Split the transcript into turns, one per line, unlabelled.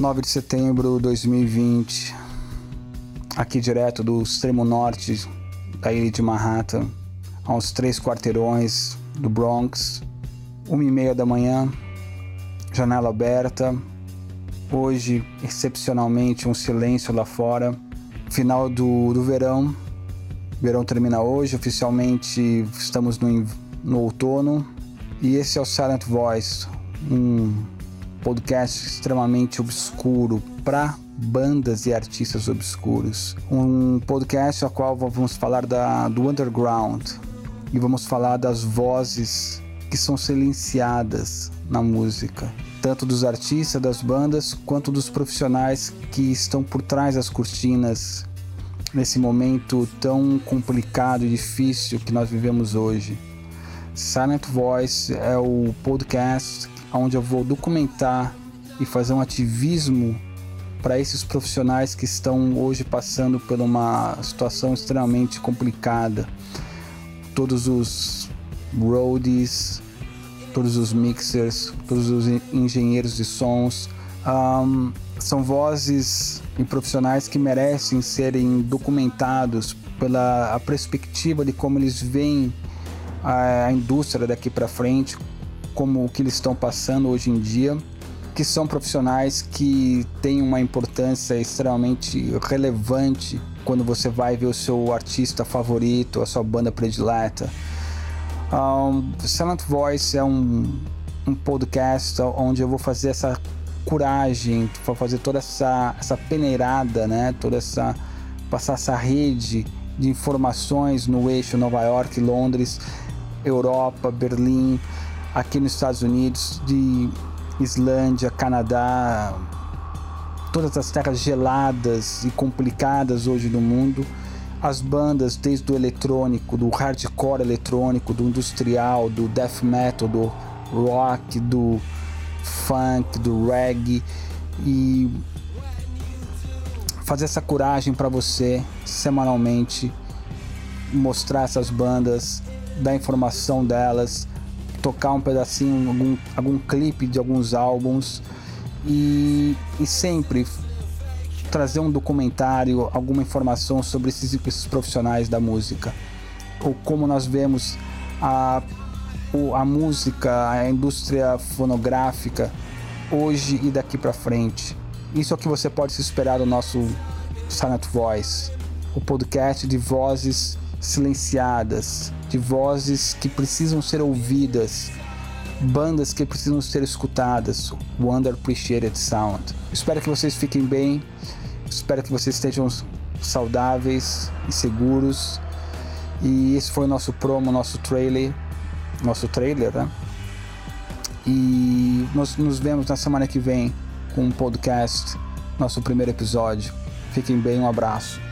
9 de setembro de 2020, aqui direto do extremo norte da ilha de Manhattan, a uns três quarteirões do Bronx, uma e meia da manhã, janela aberta. Hoje, excepcionalmente, um silêncio lá fora. Final do, do verão. Verão termina hoje, oficialmente estamos no, no outono. E esse é o Silent Voice, um podcast extremamente obscuro para bandas e artistas obscuros. Um podcast a qual vamos falar da, do underground e vamos falar das vozes que são silenciadas na música, tanto dos artistas, das bandas, quanto dos profissionais que estão por trás das cortinas nesse momento tão complicado e difícil que nós vivemos hoje. Silent Voice é o podcast onde eu vou documentar e fazer um ativismo para esses profissionais que estão hoje passando por uma situação extremamente complicada. Todos os roadies, todos os mixers, todos os engenheiros de sons, um, são vozes e profissionais que merecem serem documentados pela perspectiva de como eles veem a, a indústria daqui para frente, como o que eles estão passando hoje em dia, que são profissionais que têm uma importância extremamente relevante quando você vai ver o seu artista favorito, a sua banda predileta. Um, Silent Voice é um, um podcast onde eu vou fazer essa coragem, vou fazer toda essa, essa peneirada, né? toda essa passar essa rede de informações no eixo Nova York, Londres, Europa, Berlim, aqui nos Estados Unidos, de Islândia, Canadá, todas as terras geladas e complicadas hoje no mundo. As bandas, desde o eletrônico, do hardcore eletrônico, do industrial, do death metal, do rock, do funk, do reggae e fazer essa coragem para você semanalmente mostrar essas bandas, dar informação delas, tocar um pedacinho, algum, algum clipe de alguns álbuns e, e sempre trazer um documentário, alguma informação sobre esses, esses profissionais da música, ou como nós vemos a, a música, a indústria fonográfica hoje e daqui para frente. Isso é o que você pode se esperar do nosso Silent Voice, o podcast de vozes silenciadas, de vozes que precisam ser ouvidas, bandas que precisam ser escutadas, o underappreciated sound. Espero que vocês fiquem bem, espero que vocês estejam saudáveis e seguros. E esse foi o nosso promo, nosso trailer, nosso trailer, né? E nós nos vemos na semana que vem com um podcast, nosso primeiro episódio. Fiquem bem, um abraço.